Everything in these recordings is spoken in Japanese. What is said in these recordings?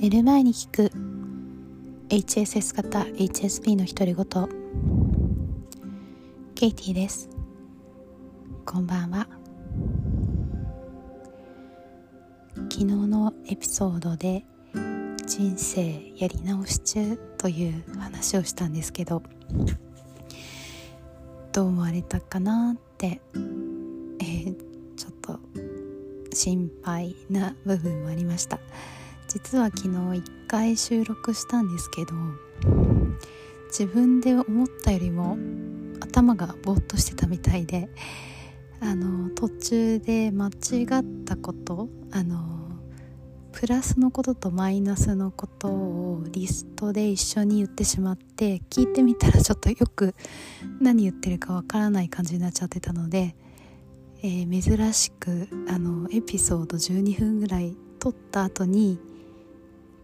寝る前に聞く。HSS 型 HSP の独り言。ケイティです。こんばんは。昨日のエピソードで人生やり直し中という話をしたんですけどどう思われたかなって、えー、ちょっと心配な部分もありました。実は昨日1回収録したんですけど自分で思ったよりも頭がぼーっとしてたみたいであの途中で間違ったことあのプラスのこととマイナスのことをリストで一緒に言ってしまって聞いてみたらちょっとよく何言ってるかわからない感じになっちゃってたので、えー、珍しくあのエピソード12分ぐらい撮った後に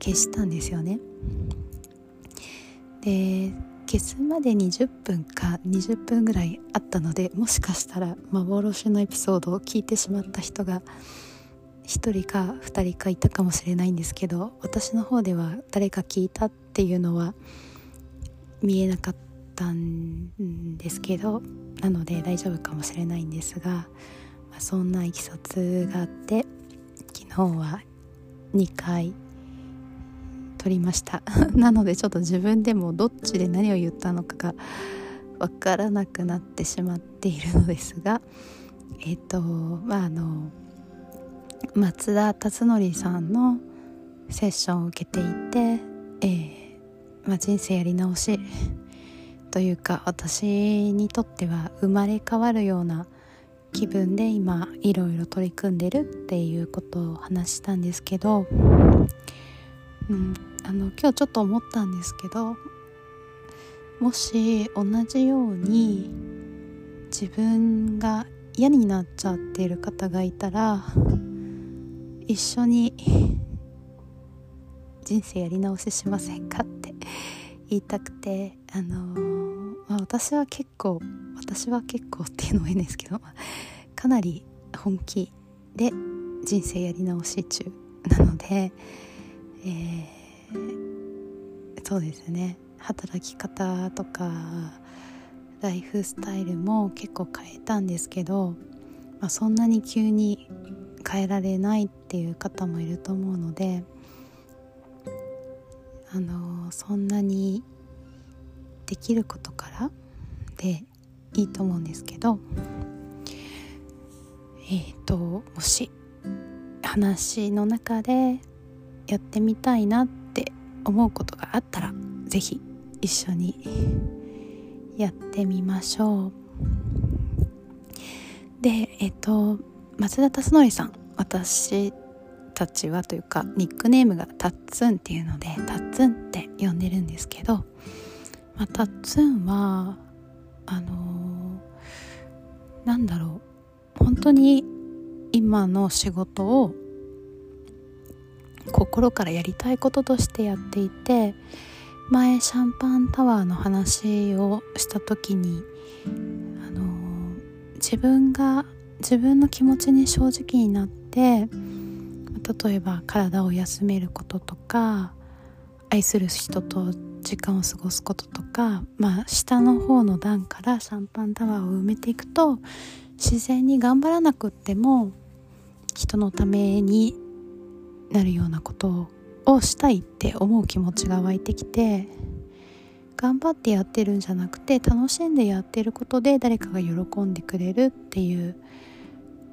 消したんですよね。で消すまで20分か20分ぐらいあったのでもしかしたら幻のエピソードを聞いてしまった人が1人か2人かいたかもしれないんですけど私の方では誰か聞いたっていうのは見えなかったんですけどなので大丈夫かもしれないんですが、まあ、そんないきさつがあって昨日は2回撮りました。なのでちょっと自分でもどっちで何を言ったのかがわからなくなってしまっているのですがえっ、ー、とまああの松田達則さんのセッションを受けていて、えーまあ、人生やり直しというか私にとっては生まれ変わるような気分で今いろいろ取り組んでるっていうことを話したんですけど、うん、あの今日ちょっと思ったんですけどもし同じように自分が嫌になっちゃっている方がいたら一緒に人生やり直ししませんかって 言いたくてあの、まあ、私は結構私は結構っていうのも変ですけどかなり本気で人生やり直し中なので、えーそうですね。働き方とかライフスタイルも結構変えたんですけど、まあ、そんなに急に変えられないっていう方もいると思うのであのそんなにできることからでいいと思うんですけどえっ、ー、ともし話の中でやってみたいなって思うことがあったら是非一緒にやってみましょう。でえっと松田達則さん私たちはというかニックネームがタッツンっていうのでタッツンって呼んでるんですけど、まあ、タッツンはあのー、なんだろう本当に今の仕事を心からやりたいこととしてやっていて前シャンパンタワーの話をした時にあの自分が自分の気持ちに正直になって例えば体を休めることとか愛する人と時間を過ごすこととか、まあ、下の方の段からシャンパンタワーを埋めていくと自然に頑張らなくっても人のためになるようなことをしたいって思う気持ちが湧いてきて頑張ってやってるんじゃなくて楽しんでやってることで誰かが喜んでくれるっていう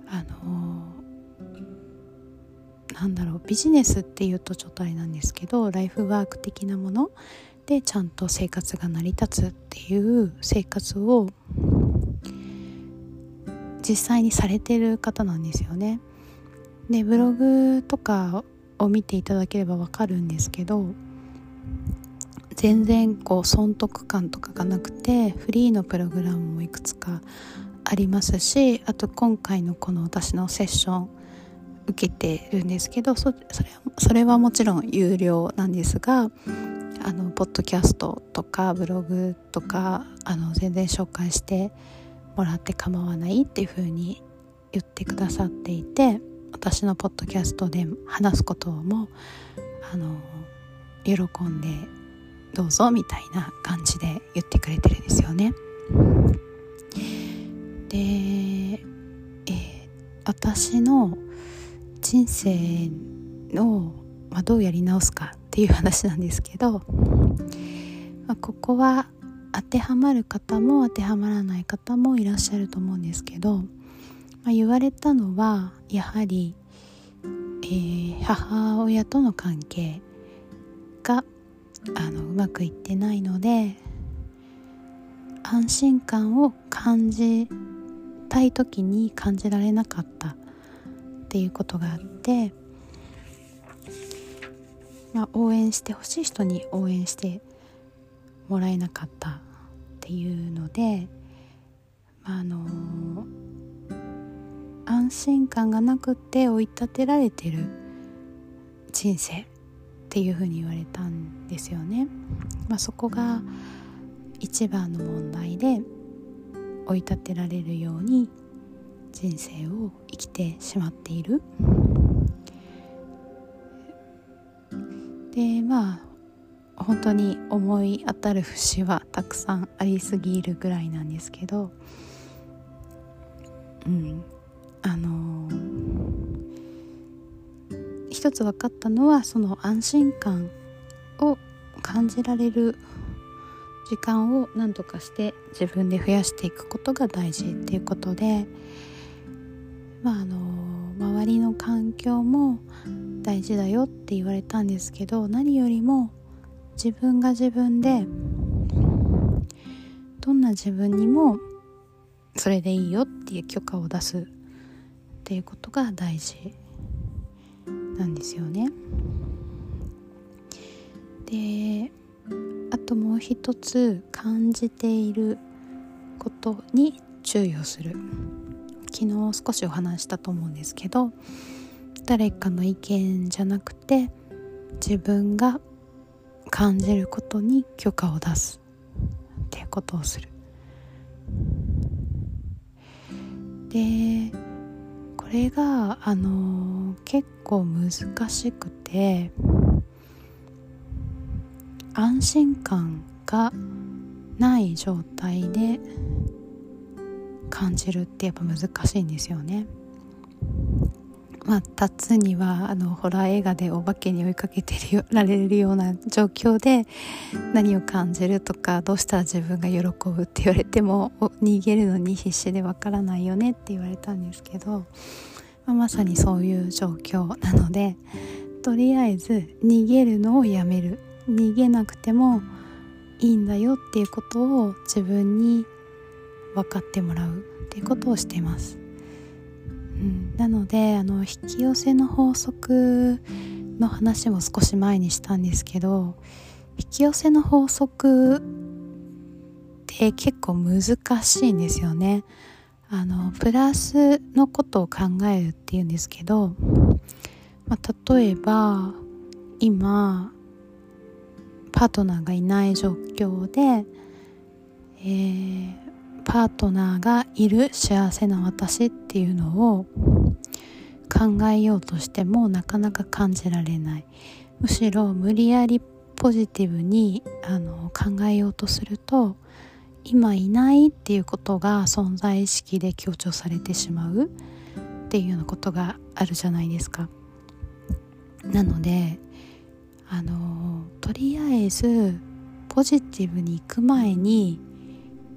あのなんだろうビジネスっていうとちょっとあれなんですけどライフワーク的なものでちゃんと生活が成り立つっていう生活を実際にされてる方なんですよね。でブログとかを見ていただければわかるんですけど全然こう損得感とかがなくてフリーのプログラムもいくつかありますしあと今回のこの私のセッション受けてるんですけどそれそれはもちろん有料なんですがあのポッドキャストとかブログとかあの全然紹介してもらって構わないっていう風に言ってくださっていて私のポッドキャストで話すこともあの喜んでどうぞみたいな感じで言ってくれてるんですよね。で、え、私の人生を、まあ、どうやり直すかっていう話なんですけど、まあ、ここは当てはまる方も当てはまらない方もいらっしゃると思うんですけど、まあ、言われたのはやはり、えー、母親との関係があのうまくいってないので安心感を感じたい時に感じられなかったっていうことがあって、まあ、応援してほしい人に応援してもらえなかったっていうので、まあ、あの安心感がなくて追い立てられてる人生っていうふうに言われたんですよね。まあ、そこが一番の問題で追い立てられるように人生を生きてしまっている。でまあ本当に思い当たる節はたくさんありすぎるぐらいなんですけどうんあの一つ分かったのはその安心感を感じられる時間を何とかして自分で増やしていくことが大事っていうことでまああの周りの環境も大事だよって言われたんですけど何よりも自分が自分でどんな自分にもそれでいいよっていう許可を出すっていうことが大事なんですよね。であともう一つ感じていることに注意をする。昨日少しお話したと思うんですけど誰かの意見じゃなくて自分が感じることに許可を出す。っていうことをする。でれがあの結構難しくて安心感がない状態で感じるってやっぱ難しいんですよね。まあ、立つにはあのホラー映画でお化けに追いかけてられるような状況で何を感じるとかどうしたら自分が喜ぶって言われても逃げるのに必死でわからないよねって言われたんですけど、まあ、まさにそういう状況なのでとりあえず逃げるのをやめる。逃げなくてもいいんだよっていうことを自分に分かってもらうっていうことをしています。うん、なのであの引き寄せの法則の話も少し前にしたんですけど引き寄せの法則って結構難しいんですよね。あのプラスのことを考えるっていうんですけど、まあ、例えば今パートナーがいない状況で、えー、パートナーがいる幸せな私っていうのを考えようとしてもなかなか感じられないむしろ無理やりポジティブにあの考えようとすると今いないっていうことが存在意識で強調されてしまうっていうようなことがあるじゃないですか。なのであのとりあえずポジティブに行く前に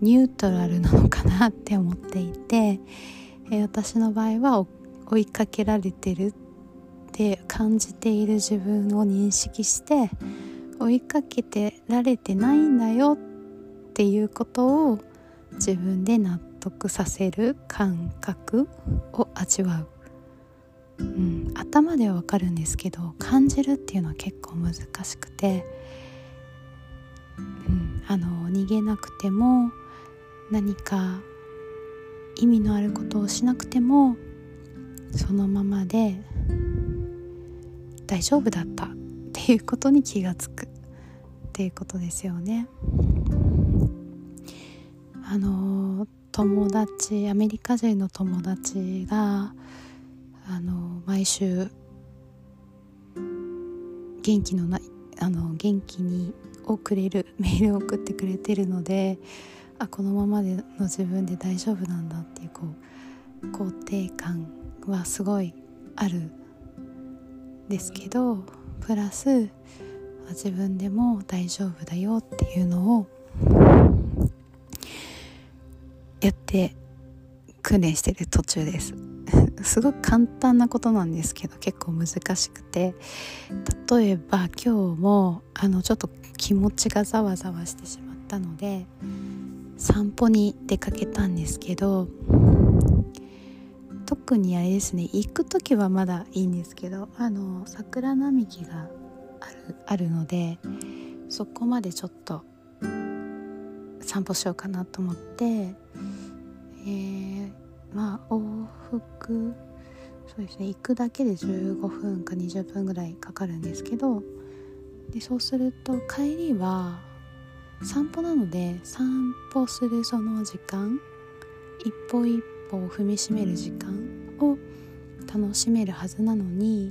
ニュートラルなのかなって思っていて、えー、私の場合は追いかけられてるって感じている自分を認識して追いかけてられてないんだよっていうことを自分で納得させる感覚を味わう、うん、頭ではわかるんですけど感じるっていうのは結構難しくて、うん、あの逃げなくても何か意味のあることをしなくてもそのままで大丈夫だったっていうことに気がつくっていうことですよね。あの友達アメリカ人の友達があの毎週元気のないあの元気にをくれるメールを送ってくれてるのであこのままでの自分で大丈夫なんだっていうこう肯定感はすごいあるですけどプラス自分でも大丈夫だよっていうのをやって訓練してる途中です。すごく簡単なことなんですけど結構難しくて。例えば今日もあのちょっと気持ちがざわざわしてしまったので散歩に出かけたんですけど特にあれですね行く時はまだいいんですけどあの桜並木があるあるのでそこまでちょっと散歩しようかなと思って、えー、まあ往復そうですね行くだけで15分か20分ぐらいかかるんですけどでそうすると帰りは散歩なので散歩するその時間一歩一歩を踏みしめる時間を楽しめるはずなのに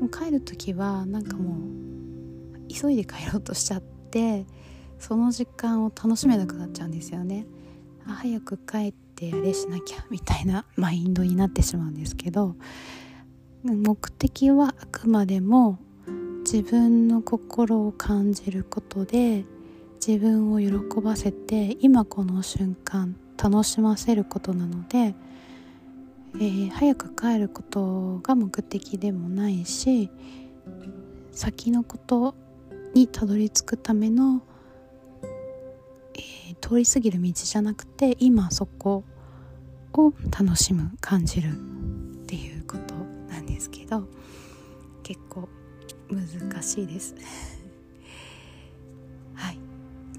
もう帰る時はなんかもう急いで帰ろうとしちゃってその時間を楽しめなくなっちゃうんですよね。あ早く帰ってあれしなきゃみたいなマインドになってしまうんですけど目的はあくまでも自分の心を感じることで自分を喜ばせて今この瞬間楽しませることなので、えー、早く帰ることが目的でもないし先のことにたどり着くための、えー、通り過ぎる道じゃなくて今そこを楽しむ感じるっていうことなんですけど結構難しいです。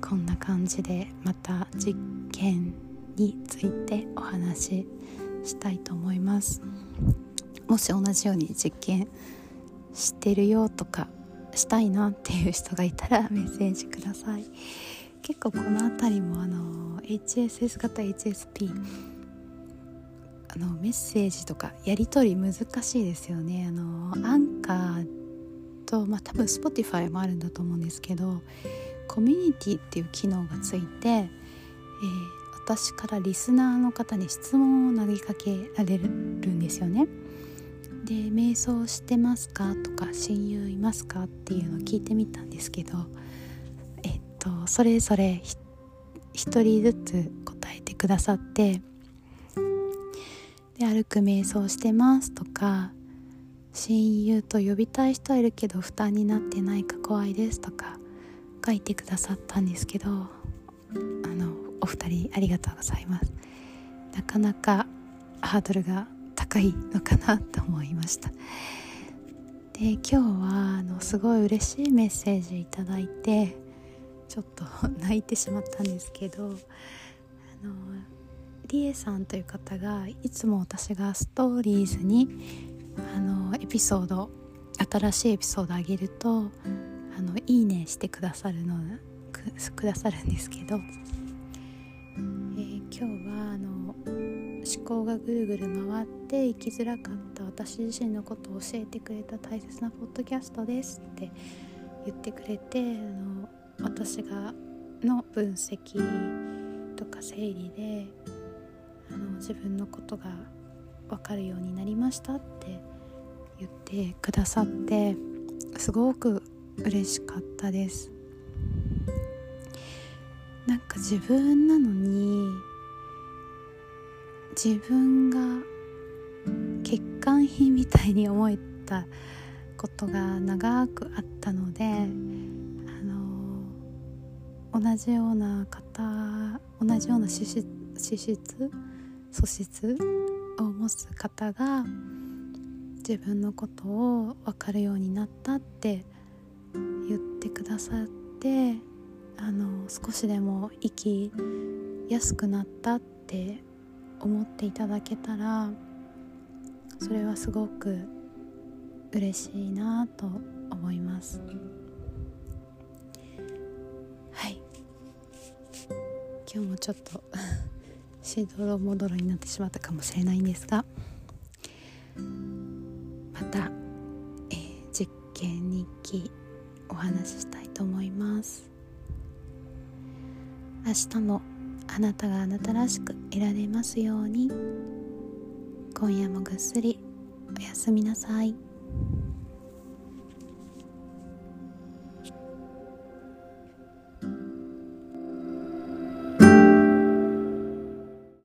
こんな感じでまた実験についてお話ししたいと思います。もし同じように実験してるよとかしたいなっていう人がいたらメッセージください。結構この辺りもあの HSS 型 HSP あのメッセージとかやり取り難しいですよね。あのアンカーとまあ多分 Spotify もあるんだと思うんですけどコミュニティっていう機能がついて、えー、私からリスナーの方に質問を投げかけられるんですよね。で「瞑想してますか?」とか「親友いますか?」っていうのを聞いてみたんですけどえっとそれぞれ1人ずつ答えてくださってで歩く瞑想してますとか親友と呼びたい人はいるけど負担になってないか怖いですとか書いてくださったんですけどあのお二人ありがとうございます。なかなかハードルが高いのかなと思いました。で今日はあのすごい嬉しいメッセージいただいてちょっと 泣いてしまったんですけどあのリエさんという方がいつも私がストーリーズにあのエピソード新しいエピソードあげるとあのいいねしてくださるのくくださるんですけど、えー、今日はあの思考がぐるぐる回って生きづらかった私自身のことを教えてくれた大切なポッドキャストですって言ってくれてあの私がの分析とか整理であの自分のことが分かるようになりましたって言ってくださってすごく嬉しかったです。なんか自分なのに自分が欠陥品みたいに思えたことが長くあったのであの同じような方同じような資質資質素質を持つ方が自分のことを分かるようになったっててくださってあの少しでも生きやすくなったって思っていただけたらそれはすごく嬉しいなと思います。はい。今日もちょっと しどろもどろになってしまったかもしれないんですがまた、えー、実験日記お話ししたいと思います。明日もあなたがあなたらしくいられますように。今夜もぐっすりおやすみなさい。